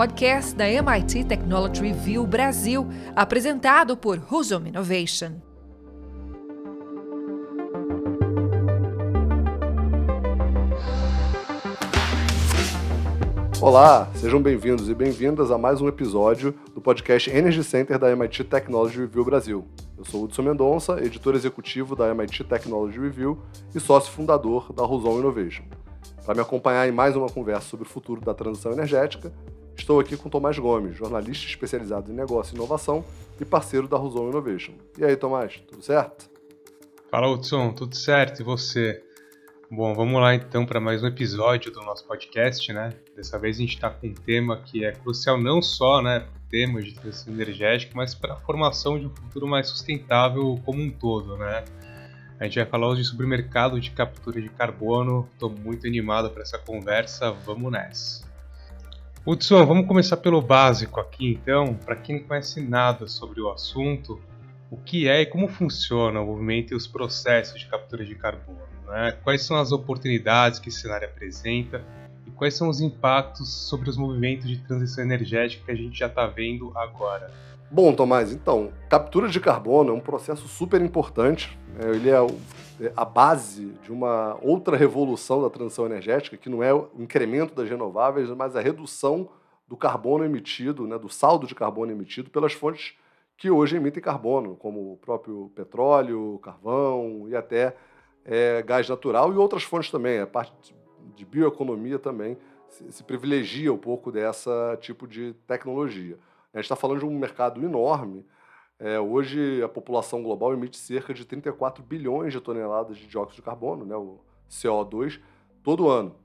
podcast da MIT Technology Review Brasil, apresentado por Husum Innovation. Olá, sejam bem-vindos e bem-vindas a mais um episódio do podcast Energy Center da MIT Technology Review Brasil. Eu sou Hudson Mendonça, editor executivo da MIT Technology Review e sócio fundador da Roson Innovation. Para me acompanhar em mais uma conversa sobre o futuro da transição energética, estou aqui com Tomás Gomes, jornalista especializado em negócio e inovação e parceiro da Roson Innovation. E aí, Tomás, tudo certo? Fala, Hudson, tudo certo? E você? Bom, vamos lá então para mais um episódio do nosso podcast, né? Dessa vez a gente está com um tema que é crucial não só, né, tema de transição energética, mas para a formação de um futuro mais sustentável como um todo, né? A gente vai falar hoje sobre o mercado de captura de carbono. Estou muito animado para essa conversa. Vamos nessa. Hudson, vamos começar pelo básico aqui, então. Para quem não conhece nada sobre o assunto, o que é e como funciona o movimento e os processos de captura de carbono? Né? Quais são as oportunidades que esse cenário apresenta e quais são os impactos sobre os movimentos de transição energética que a gente já está vendo agora? Bom, Tomás, então, captura de carbono é um processo super importante. Né? Ele é a base de uma outra revolução da transição energética, que não é o incremento das renováveis, mas a redução do carbono emitido, né, do saldo de carbono emitido pelas fontes que hoje emitem carbono, como o próprio petróleo, carvão e até é, gás natural e outras fontes também. A parte de bioeconomia também se, se privilegia um pouco dessa tipo de tecnologia. A gente está falando de um mercado enorme. É, hoje, a população global emite cerca de 34 bilhões de toneladas de dióxido de carbono, né, o CO2, todo ano.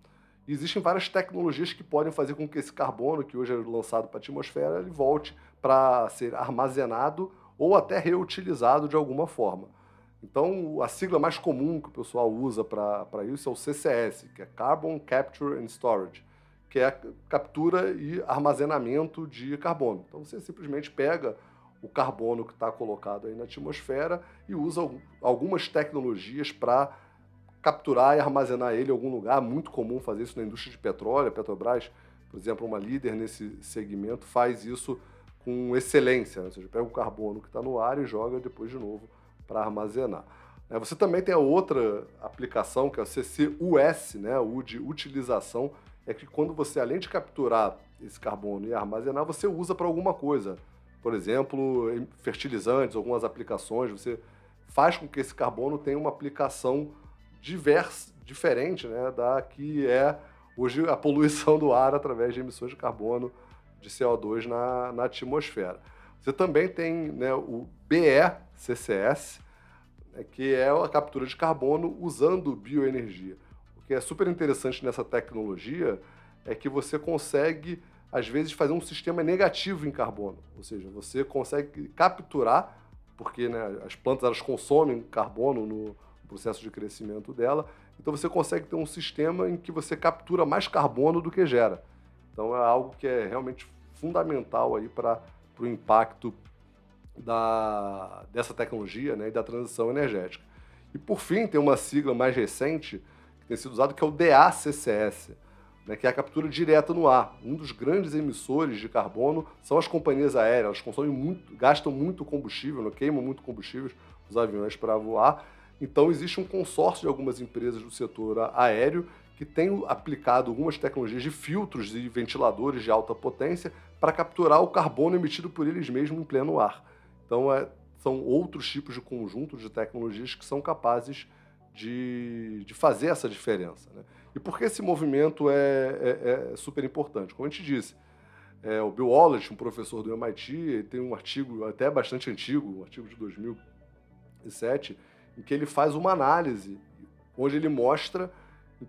E existem várias tecnologias que podem fazer com que esse carbono, que hoje é lançado para a atmosfera, ele volte para ser armazenado ou até reutilizado de alguma forma. Então, a sigla mais comum que o pessoal usa para isso é o CCS, que é Carbon Capture and Storage, que é a captura e armazenamento de carbono. Então, você simplesmente pega o carbono que está colocado aí na atmosfera e usa algumas tecnologias para capturar e armazenar ele em algum lugar. Muito comum fazer isso na indústria de petróleo. A Petrobras, por exemplo, uma líder nesse segmento, faz isso com excelência. Né? Ou seja, pega o carbono que está no ar e joga depois de novo para armazenar. É, você também tem a outra aplicação, que é o CCUS, né, o de utilização, é que quando você, além de capturar esse carbono e armazenar, você usa para alguma coisa. Por exemplo, fertilizantes, algumas aplicações, você faz com que esse carbono tenha uma aplicação diversa, diferente né, da que é hoje a poluição do ar através de emissões de carbono de CO2 na, na atmosfera. Você também tem né, o BECCS, né, que é a captura de carbono usando bioenergia. Que é super interessante nessa tecnologia é que você consegue, às vezes, fazer um sistema negativo em carbono. Ou seja, você consegue capturar, porque né, as plantas elas consomem carbono no processo de crescimento dela, então você consegue ter um sistema em que você captura mais carbono do que gera. Então é algo que é realmente fundamental aí para para o impacto da, dessa tecnologia né, e da transição energética. E, por fim, tem uma sigla mais recente tem sido usada, que é o DACCS, né, que é a captura direta no ar. Um dos grandes emissores de carbono são as companhias aéreas. Elas consomem muito, gastam muito combustível, né, queimam muito combustível os aviões para voar. Então, existe um consórcio de algumas empresas do setor aéreo que tem aplicado algumas tecnologias de filtros e ventiladores de alta potência para capturar o carbono emitido por eles mesmos em pleno ar. Então, é, são outros tipos de conjuntos de tecnologias que são capazes de, de fazer essa diferença. Né? E por que esse movimento é, é, é super importante? Como a gente disse, é, o Bill Wallace, um professor do MIT, tem um artigo até bastante antigo, um artigo de 2007, em que ele faz uma análise onde ele mostra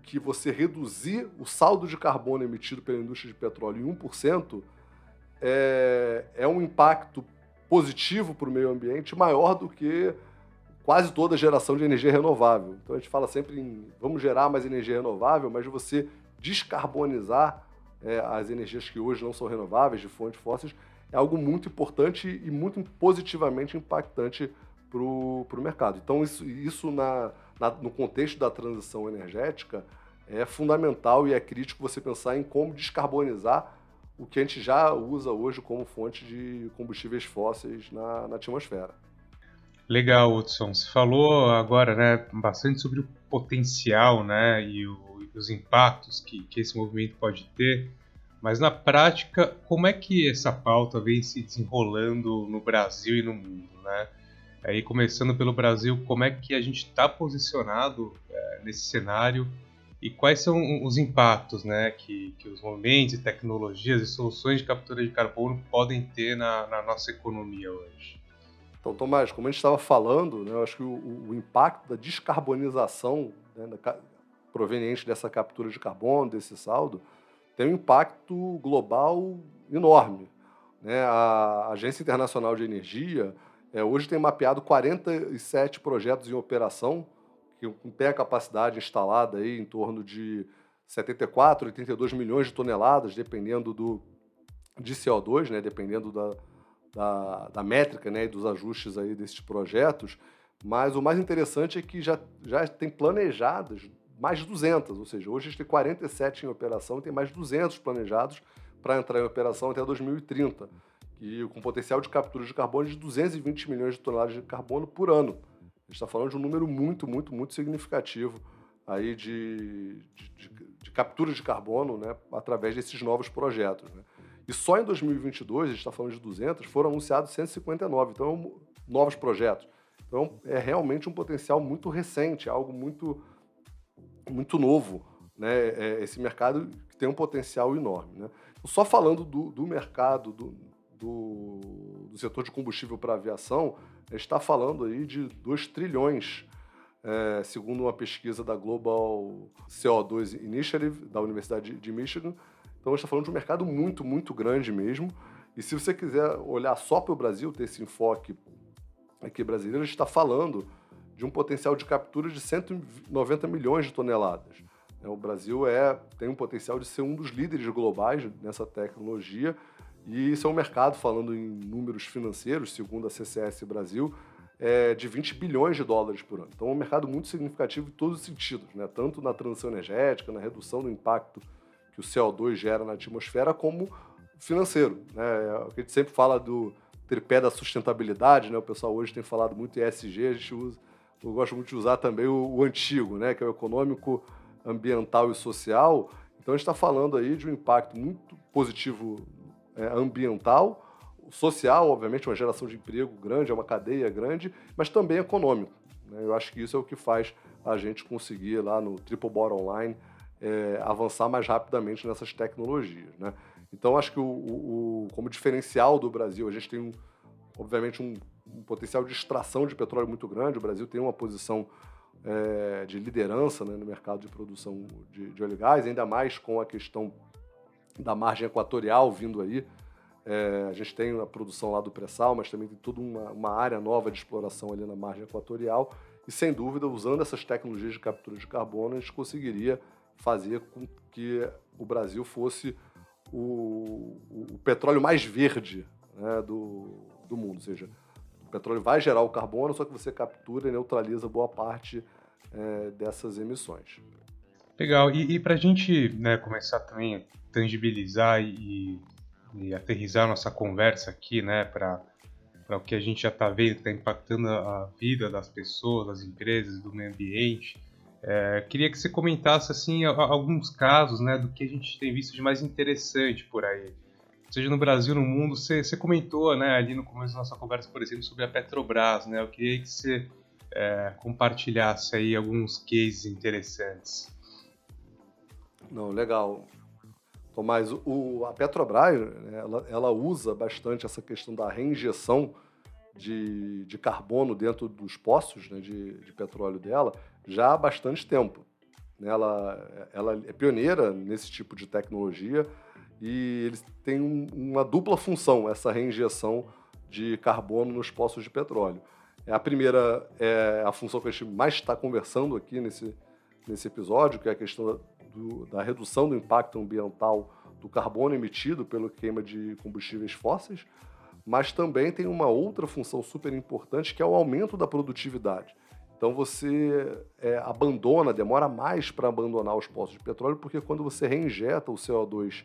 que você reduzir o saldo de carbono emitido pela indústria de petróleo em 1%, é, é um impacto positivo para o meio ambiente maior do que quase toda geração de energia renovável. Então a gente fala sempre em vamos gerar mais energia renovável, mas você descarbonizar é, as energias que hoje não são renováveis, de fontes fósseis, é algo muito importante e muito positivamente impactante para o mercado. Então, isso, isso na, na, no contexto da transição energética é fundamental e é crítico você pensar em como descarbonizar o que a gente já usa hoje como fonte de combustíveis fósseis na, na atmosfera. Legal, Hudson. Você falou agora né, bastante sobre o potencial né, e, o, e os impactos que, que esse movimento pode ter, mas na prática, como é que essa pauta vem se desenrolando no Brasil e no mundo? Né? Aí, começando pelo Brasil, como é que a gente está posicionado é, nesse cenário e quais são os impactos né, que, que os movimentos, tecnologias e soluções de captura de carbono podem ter na, na nossa economia hoje? Então, Tomás, como a gente estava falando, né, eu acho que o, o impacto da descarbonização né, da, proveniente dessa captura de carbono, desse saldo, tem um impacto global enorme. Né? A Agência Internacional de Energia é, hoje tem mapeado 47 projetos em operação que tem a capacidade instalada aí em torno de 74, 82 milhões de toneladas, dependendo do, de CO2, né, dependendo da, da, da métrica né, e dos ajustes aí desses projetos. Mas o mais interessante é que já, já tem planejadas mais de 200, ou seja, hoje a gente tem 47 em operação e tem mais de 200 planejados para entrar em operação até 2030, e com potencial de captura de carbono de 220 milhões de toneladas de carbono por ano. A gente está falando de um número muito, muito, muito significativo aí de, de, de, de captura de carbono né, através desses novos projetos. Né? E só em 2022, a gente está falando de 200, foram anunciados 159, então novos projetos. Então é realmente um potencial muito recente, algo muito, muito novo. Né? É esse mercado que tem um potencial enorme. Né? Só falando do, do mercado, do, do, do setor de combustível para aviação, a gente está falando aí de 2 trilhões, é, segundo uma pesquisa da Global CO2 Initiative, da Universidade de Michigan. Então, a gente está falando de um mercado muito, muito grande mesmo. E se você quiser olhar só para o Brasil, ter esse enfoque aqui brasileiro, a gente está falando de um potencial de captura de 190 milhões de toneladas. É, o Brasil é, tem um potencial de ser um dos líderes globais nessa tecnologia e isso é um mercado, falando em números financeiros, segundo a CCS Brasil, é de 20 bilhões de dólares por ano. Então é um mercado muito significativo em todos os sentidos, né? tanto na transição energética, na redução do impacto que o CO2 gera na atmosfera, como financeiro. Né? É a gente sempre fala do tripé da sustentabilidade, né? o pessoal hoje tem falado muito ESG, a gente usa, eu gosto muito de usar também o, o antigo, né? que é o econômico, ambiental e social. Então a gente está falando aí de um impacto muito positivo é, ambiental, social, obviamente, uma geração de emprego grande, é uma cadeia grande, mas também econômico. Né? Eu acho que isso é o que faz a gente conseguir lá no Triple Bottom Line é, avançar mais rapidamente nessas tecnologias. Né? Então, acho que o, o, como diferencial do Brasil, a gente tem, um, obviamente, um, um, potencial de extração de petróleo muito grande. O Brasil tem uma posição é, de liderança né, no mercado de produção de, de óleo e gás, ainda mais com a questão da margem equatorial vindo aí. É, a gente tem a produção lá do pré-sal, mas também tem toda uma, uma, área nova de exploração ali na margem equatorial. E sem dúvida, usando essas tecnologias de captura de carbono, a gente conseguiria fazer com que o Brasil fosse o, o petróleo mais verde né, do, do mundo. Ou seja, o petróleo vai gerar o carbono, só que você captura e neutraliza boa parte é, dessas emissões. Legal. E, e para a gente né, começar também tangibilizar e, e aterrizar nossa conversa aqui, né, para o que a gente já está vendo que está impactando a vida das pessoas, das empresas, do meio ambiente. É, queria que você comentasse assim alguns casos, né, do que a gente tem visto de mais interessante por aí, seja no Brasil, no mundo. Você, você comentou, né, ali no começo da nossa conversa, por exemplo, sobre a Petrobras, né. Eu queria que você é, compartilhasse aí alguns cases interessantes. Não, legal. Tomás, o, a Petrobras né, ela, ela, usa bastante essa questão da reinjeção de, de carbono dentro dos poços né, de, de, petróleo dela já há bastante tempo. Né. Ela, ela é pioneira nesse tipo de tecnologia e eles têm um, uma dupla função, essa reinjeção de carbono nos poços de petróleo. É, a primeira é a função que a gente mais está conversando aqui nesse, nesse episódio, que é a questão do, da redução do impacto ambiental do carbono emitido pelo queima de combustíveis fósseis, mas também tem uma outra função super importante que é o aumento da produtividade. Então você é, abandona, demora mais para abandonar os poços de petróleo, porque quando você reinjeta o CO2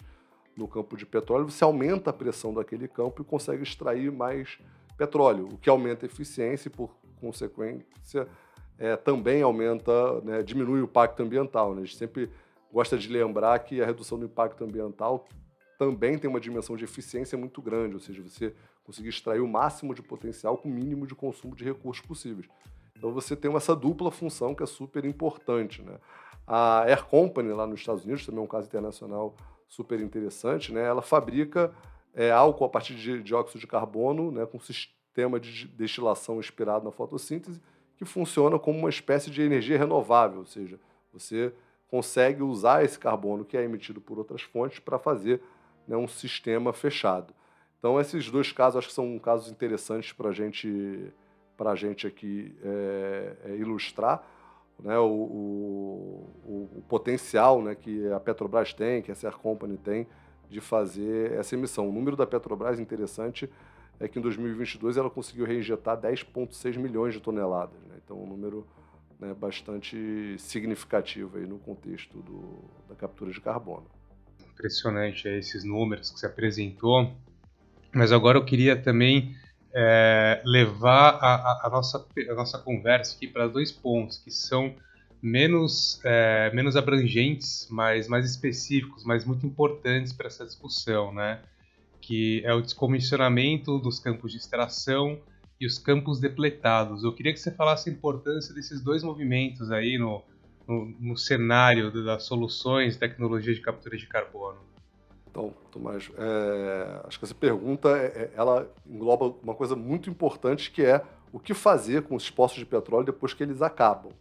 no campo de petróleo, você aumenta a pressão daquele campo e consegue extrair mais petróleo, o que aumenta a eficiência e, por consequência, é, também aumenta, né, diminui o impacto ambiental. Né? A gente sempre gosta de lembrar que a redução do impacto ambiental também tem uma dimensão de eficiência muito grande, ou seja, você conseguir extrair o máximo de potencial com o mínimo de consumo de recursos possíveis. Então você tem essa dupla função que é super importante. Né? A Air Company, lá nos Estados Unidos, também é um caso internacional super interessante, né? ela fabrica é, álcool a partir de dióxido de carbono, né, com sistema de destilação inspirado na fotossíntese, que funciona como uma espécie de energia renovável, ou seja, você consegue usar esse carbono que é emitido por outras fontes para fazer né, um sistema fechado. Então, esses dois casos acho que são casos interessantes para gente, a gente aqui é, é, ilustrar né, o, o, o, potencial né, que a Petrobras tem, que a Ser Company tem, de fazer essa emissão. O número da Petrobras interessante é que em 2022 ela conseguiu reinjetar 10,6 milhões de toneladas. Né? Então, um número né, bastante significativo aí no contexto do, da captura de carbono. Impressionante esses números que você apresentou. Mas agora eu queria também é, levar a, a, a, nossa, a nossa conversa aqui para dois pontos que são menos, é, menos abrangentes, mas mais específicos, mas muito importantes para essa discussão, né? Que é o descomissionamento dos campos de extração e os campos depletados. Eu queria que você falasse a importância desses dois movimentos aí no, no, no cenário das soluções tecnologia de captura de carbono. Então, Tomás, é, acho que essa pergunta é, é, ela engloba uma coisa muito importante que é o que fazer com os poços de petróleo depois que eles acabam.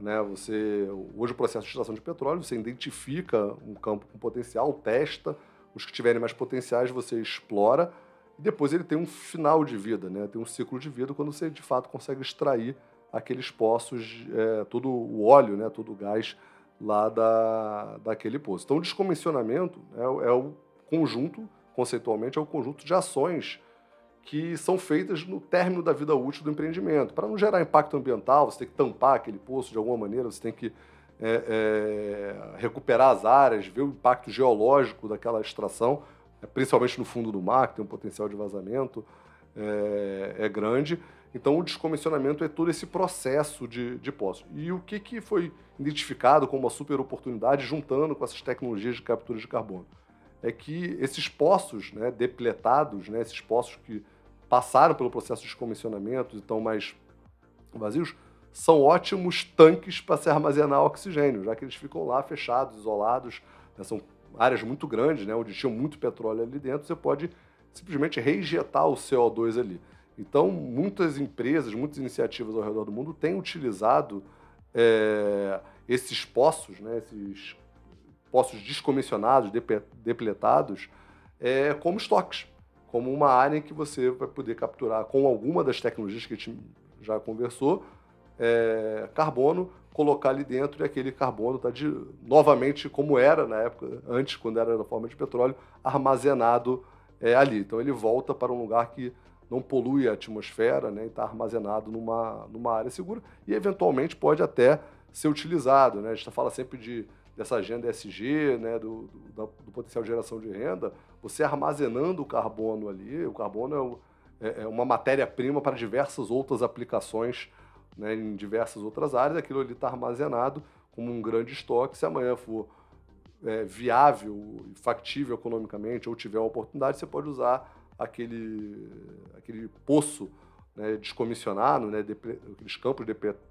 Né? Você, hoje, o processo de extração de petróleo, você identifica um campo com potencial, testa, os que tiverem mais potenciais você explora, e depois ele tem um final de vida, né? tem um ciclo de vida quando você, de fato, consegue extrair aqueles poços, é, todo o óleo, né? todo o gás lá da, daquele poço. Então, o descomissionamento é, é o conjunto, conceitualmente, é o conjunto de ações que são feitas no término da vida útil do empreendimento. Para não gerar impacto ambiental, você tem que tampar aquele poço de alguma maneira, você tem que é, é, recuperar as áreas, ver o impacto geológico daquela extração, é, principalmente no fundo do mar, que tem um potencial de vazamento é, é grande. Então, o descomissionamento é todo esse processo de, de poço. E o que, que foi identificado como uma super oportunidade, juntando com essas tecnologias de captura de carbono? É que esses poços né, depletados, né, esses poços que passaram pelo processo de descomissionamento e estão mais vazios, são ótimos tanques para se armazenar oxigênio, já que eles ficam lá fechados, isolados, né, são áreas muito grandes, né, onde tinha muito petróleo ali dentro, você pode simplesmente reinjetar o CO2 ali. Então, muitas empresas, muitas iniciativas ao redor do mundo têm utilizado é, esses poços, né, esses poços descomissionados, depletados, é, como estoques como uma área em que você vai poder capturar com alguma das tecnologias que a gente já conversou, é, carbono, colocar ali dentro e aquele carbono está novamente como era na época, antes, quando era na forma de petróleo, armazenado é, ali. Então ele volta para um lugar que não polui a atmosfera né, e está armazenado numa, numa área segura e eventualmente pode até ser utilizado. Né? A gente fala sempre de dessa agenda ESG, né, do, do, do, potencial de geração de renda, você armazenando o carbono ali, o carbono é, é, é uma matéria-prima para diversas outras aplicações né, em diversas outras áreas, aquilo ali está armazenado como um grande estoque, se amanhã for é, viável factível economicamente ou tiver uma oportunidade, você pode usar aquele, aquele poço né, descomissionado, né, aqueles campos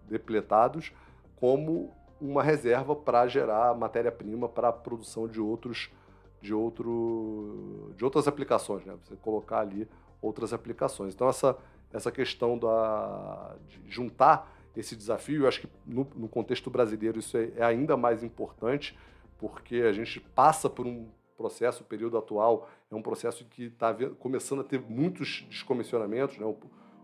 depletados, como uma reserva para gerar matéria-prima para a produção de outros de outro de outras aplicações, né? Você colocar ali outras aplicações. Então essa essa questão da de juntar esse desafio, eu acho que no, no contexto brasileiro isso é, é, ainda mais importante, porque a gente passa por um processo, o período atual é um processo que está começando a ter muitos descomissionamentos, né?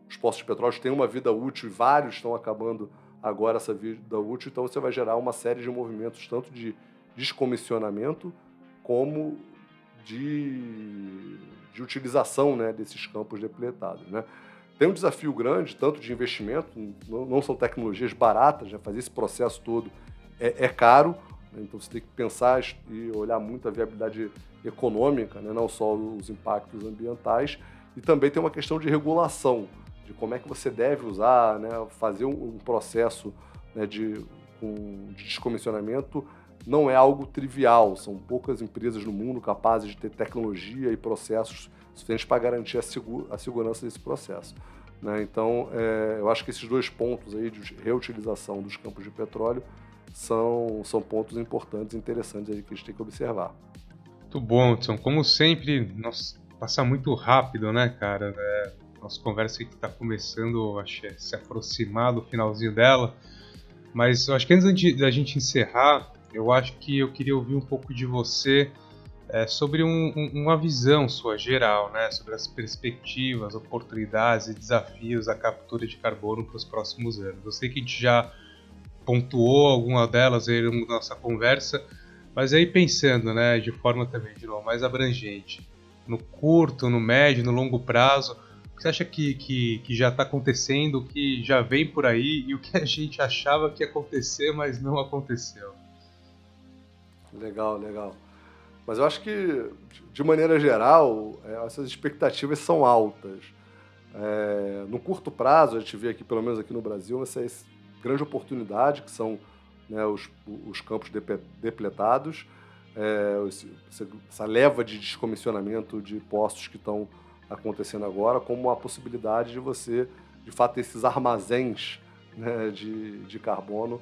Os postos de petróleo têm uma vida útil e vários estão acabando agora essa vida útil, então você vai gerar uma série de movimentos, tanto de descomissionamento como de, de utilização né, desses campos depletados. Né? Tem um desafio grande, tanto de investimento, não, não são tecnologias baratas, né? fazer esse processo todo é, é, caro? Então você tem que pensar e olhar muito a viabilidade econômica, né? não só os impactos ambientais, e também tem uma questão de regulação, de como é que você deve usar, né? fazer um, processo né, de, um, de descomissionamento não é algo trivial. São poucas empresas no mundo capazes de ter tecnologia e processos suficientes para garantir a, segura, a segurança desse processo. Né? Então, é, eu acho que esses dois pontos aí de reutilização dos campos de petróleo são, são pontos importantes e interessantes aí que a gente tem que observar. Muito bom, Edson. Como sempre, nós passa muito rápido, né, cara? É, nossa conversa que está começando, acho, a se aproximar do finalzinho dela. Mas acho que antes da gente encerrar, eu acho que eu queria ouvir um pouco de você é, sobre um, um, uma visão sua geral, né, sobre as perspectivas, oportunidades e desafios da captura de carbono para os próximos anos. Eu sei que a gente já pontuou alguma delas aí na nossa conversa, mas aí pensando, né, de forma também de novo mais abrangente, no curto, no médio, no longo prazo, o que você acha que, que, que já está acontecendo, o que já vem por aí e o que a gente achava que ia acontecer, mas não aconteceu? Legal, legal. Mas eu acho que, de maneira geral, é, essas expectativas são altas. É, no curto prazo, a gente vê aqui, pelo menos aqui no Brasil, essa grande oportunidade, que são né, os, os campos depletados, é, essa leva de descomissionamento de postos que estão acontecendo agora, como a possibilidade de você, de fato, ter esses armazéns né, de, de carbono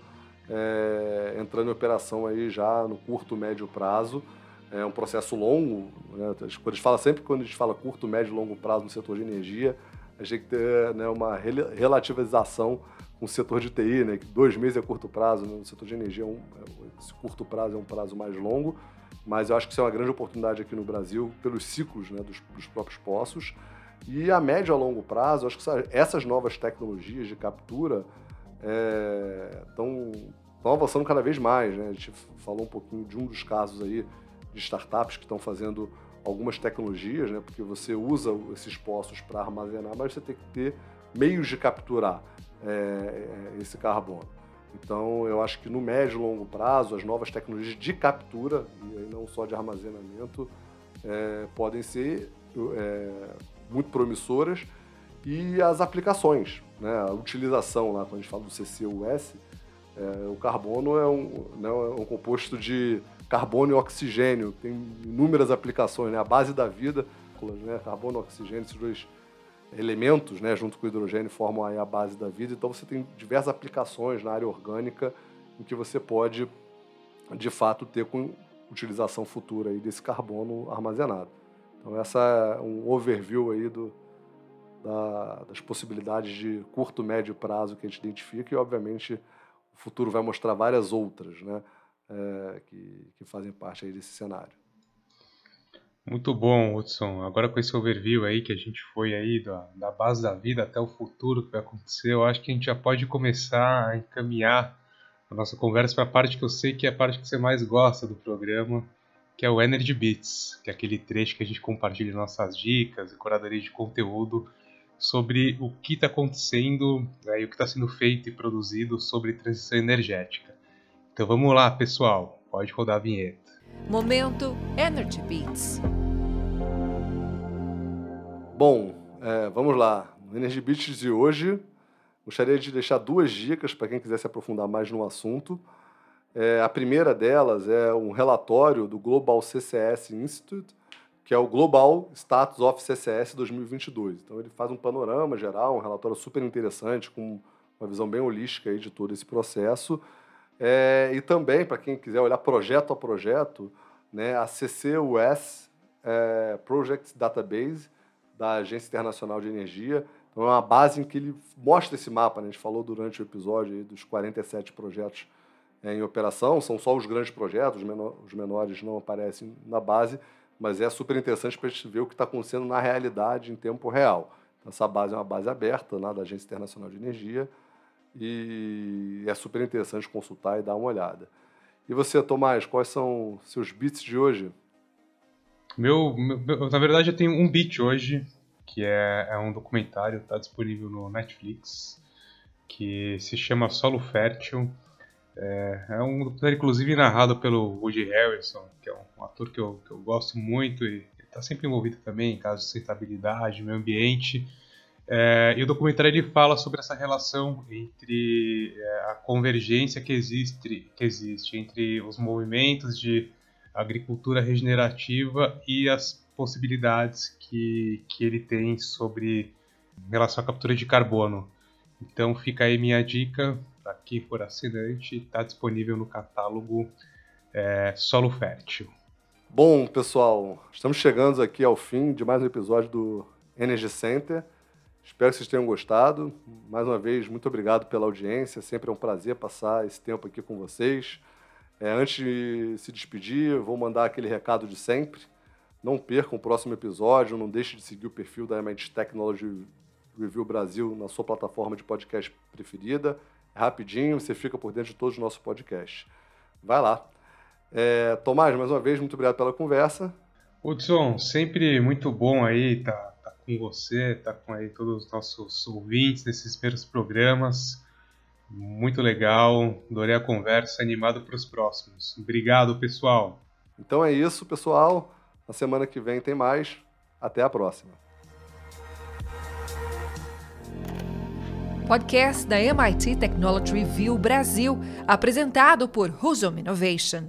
é, entrando em operação aí já no curto, médio prazo. É um processo longo, né? a gente fala sempre quando a gente fala curto, médio e longo prazo no setor de energia, a gente tem que ter né, uma relativização o setor de TI, né, que dois meses é curto prazo, né, no setor de energia um, é, esse curto prazo é um prazo mais longo, mas eu acho que isso é uma grande oportunidade aqui no Brasil pelos ciclos né, dos, dos próprios poços. E a médio a longo prazo, acho que essas novas tecnologias de captura estão é, avançando cada vez mais. Né? A gente falou um pouquinho de um dos casos aí de startups que estão fazendo algumas tecnologias, né? porque você usa esses poços para armazenar, mas você tem que ter meios de capturar é, é, esse carbono. Então, eu acho que no médio e longo prazo, as novas tecnologias de captura, e não só de armazenamento, é, podem ser é, muito promissoras e as aplicações, né? a utilização, lá, quando a gente fala do CCUS, é, o carbono é um, né, é um composto de carbono e oxigênio, tem inúmeras aplicações, né? a base da vida, né? carbono e oxigênio, esses dois elementos, né, junto com o hidrogênio, formam a base da vida. Então você tem diversas aplicações na área orgânica em que você pode, de fato, ter com utilização futura aí desse carbono armazenado. Então essa é um overview aí do, da, das possibilidades de curto, médio prazo que a gente identifica e, obviamente, o futuro vai mostrar várias outras, né, é, que, que fazem parte aí desse cenário. Muito bom, Hudson. Agora com esse overview aí que a gente foi aí da, da base da vida até o futuro que vai acontecer, eu acho que a gente já pode começar a encaminhar a nossa conversa para a parte que eu sei que é a parte que você mais gosta do programa, que é o Energy Bits, que é aquele trecho que a gente compartilha nossas dicas e curadoria de conteúdo sobre o que está acontecendo né, e o que está sendo feito e produzido sobre transição energética. Então vamos lá, pessoal, pode rodar a vinheta. Momento Energy Beats. Bom, é, vamos lá. No Energy Beats de hoje, gostaria de deixar duas dicas para quem quiser se aprofundar mais no assunto. É, a primeira delas é um relatório do Global CCS Institute, que é o Global Status of CCS 2022. Então ele faz um panorama geral, um relatório super interessante, com uma visão bem holística aí de todo esse processo. É, e também, para quem quiser olhar projeto a projeto, né, a CCUS é, Project Database, da Agência Internacional de Energia. Então, é uma base em que ele mostra esse mapa. Né? A gente falou durante o episódio dos 47 projetos é, em operação. São só os grandes projetos, os, menor, os menores não aparecem na base, mas é super interessante para a gente ver o que está acontecendo na realidade em tempo real. Então, essa base é uma base aberta né, da Agência Internacional de Energia e é super interessante consultar e dar uma olhada. E você, Tomás, quais são seus beats de hoje? Meu, meu na verdade, eu tenho um beat hoje, que é, é um documentário, está disponível no Netflix, que se chama Solo Fértil. É, é um documentário, inclusive, narrado pelo Woody Harrison, que é um, um ator que eu, que eu gosto muito e está sempre envolvido também em casos de sustentabilidade, meio ambiente. É, e o documentário ele fala sobre essa relação entre é, a convergência que existe, que existe entre os movimentos de agricultura regenerativa e as possibilidades que, que ele tem sobre relação à captura de carbono. Então fica aí minha dica para quem for assinante, está disponível no catálogo é, Solo Fértil. Bom, pessoal, estamos chegando aqui ao fim de mais um episódio do Energy Center. Espero que vocês tenham gostado. Mais uma vez, muito obrigado pela audiência. Sempre é um prazer passar esse tempo aqui com vocês. É, antes de se despedir, vou mandar aquele recado de sempre. Não percam o próximo episódio. Não deixe de seguir o perfil da MIT Technology Review Brasil na sua plataforma de podcast preferida. É rapidinho, você fica por dentro de todos os nossos podcasts. Vai lá. É, Tomás, mais uma vez, muito obrigado pela conversa. Hudson, sempre muito bom aí tá, tá com você, tá com aí todos os nossos ouvintes nesses primeiros programas. Muito legal, adorei a conversa, animado para os próximos. Obrigado, pessoal. Então é isso, pessoal. Na semana que vem tem mais. Até a próxima. Podcast da MIT Technology Review Brasil, apresentado por Husum Innovation.